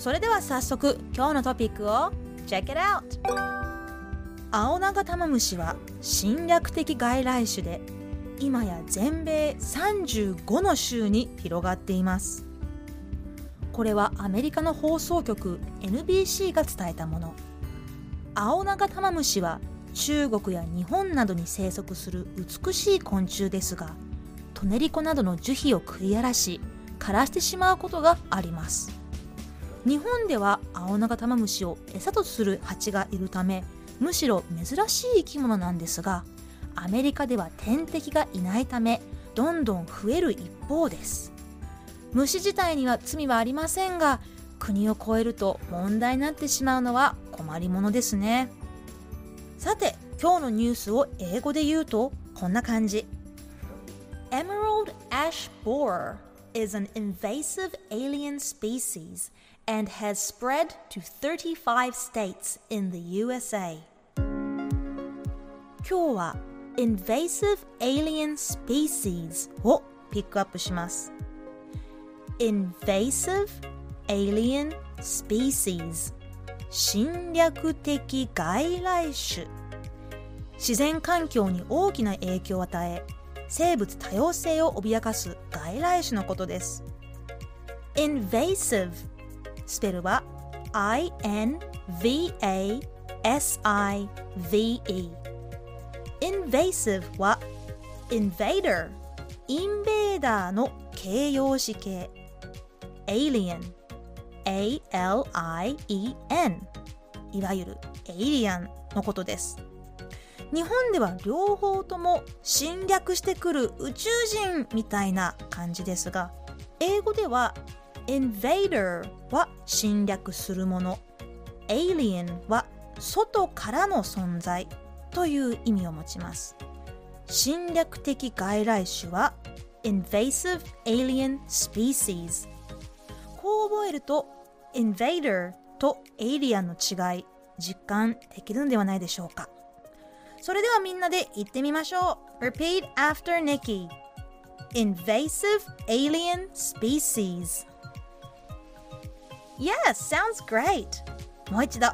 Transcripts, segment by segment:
それでは早速今日のトピックを Check it out! 青長玉虫は侵略的外来種で今や全米35の州に広がっています。これはアメリカの放送局 NBC が伝えたもの。青長玉虫は中国や日本などに生息する美しい昆虫ですがトネリコなどの樹皮を食い荒らし枯らしてしまうことがあります。日本では青長玉虫を餌とする蜂がいるためむしろ珍しい生き物なんですがアメリカでは天敵がいないためどんどん増える一方です。虫自体には罪はありませんが国を越えると問題になってしまうのは困りものですね。さて今日のニュースを英語で言うとこんな感じ。Emerald ash borer is an invasive alien species and has spread to 35 states in the USA 今日は invasive alien species をピックアップします invasive alien species 侵略的外来種自然環境に大きな影響を与え生物多様性を脅かす外来種のことです invasive スペルは INVASIVE invasive は invader インベーダーの形容詞形。alien A-L-I-E-N いわゆるエイリアンのことです。日本では両方とも侵略してくる宇宙人みたいな感じですが英語では invader は侵略するもの alien は外からの存在という意味を持ちます侵略的外来種は invasive alien species こう覚えると invader と alien の違い実感できるのではないでしょうかそれではみんなで言ってみましょう Repeat after Nikki Invasive alien species Yes, sounds great. もう一度。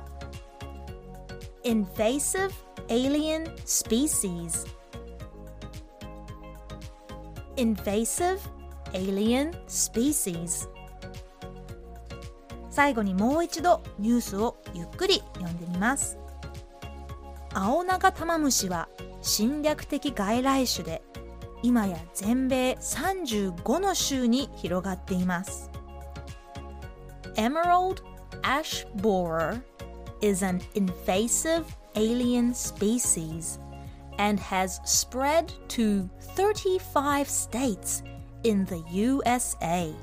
最後にもう一度ニュースをゆっくり読んでみます。アオナガタマムシは侵略的外来種で今や全米35の州に広がっています。Emerald ash borer is an invasive alien species and has spread to 35 states in the USA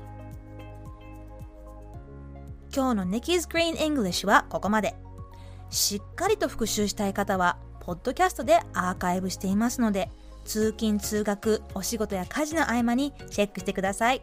今日の Nikki's Green English はここまで。しっかりと復習したい方は、ポッドキャストでアーカイブしていますので、通勤・通学、お仕事や家事の合間にチェックしてください。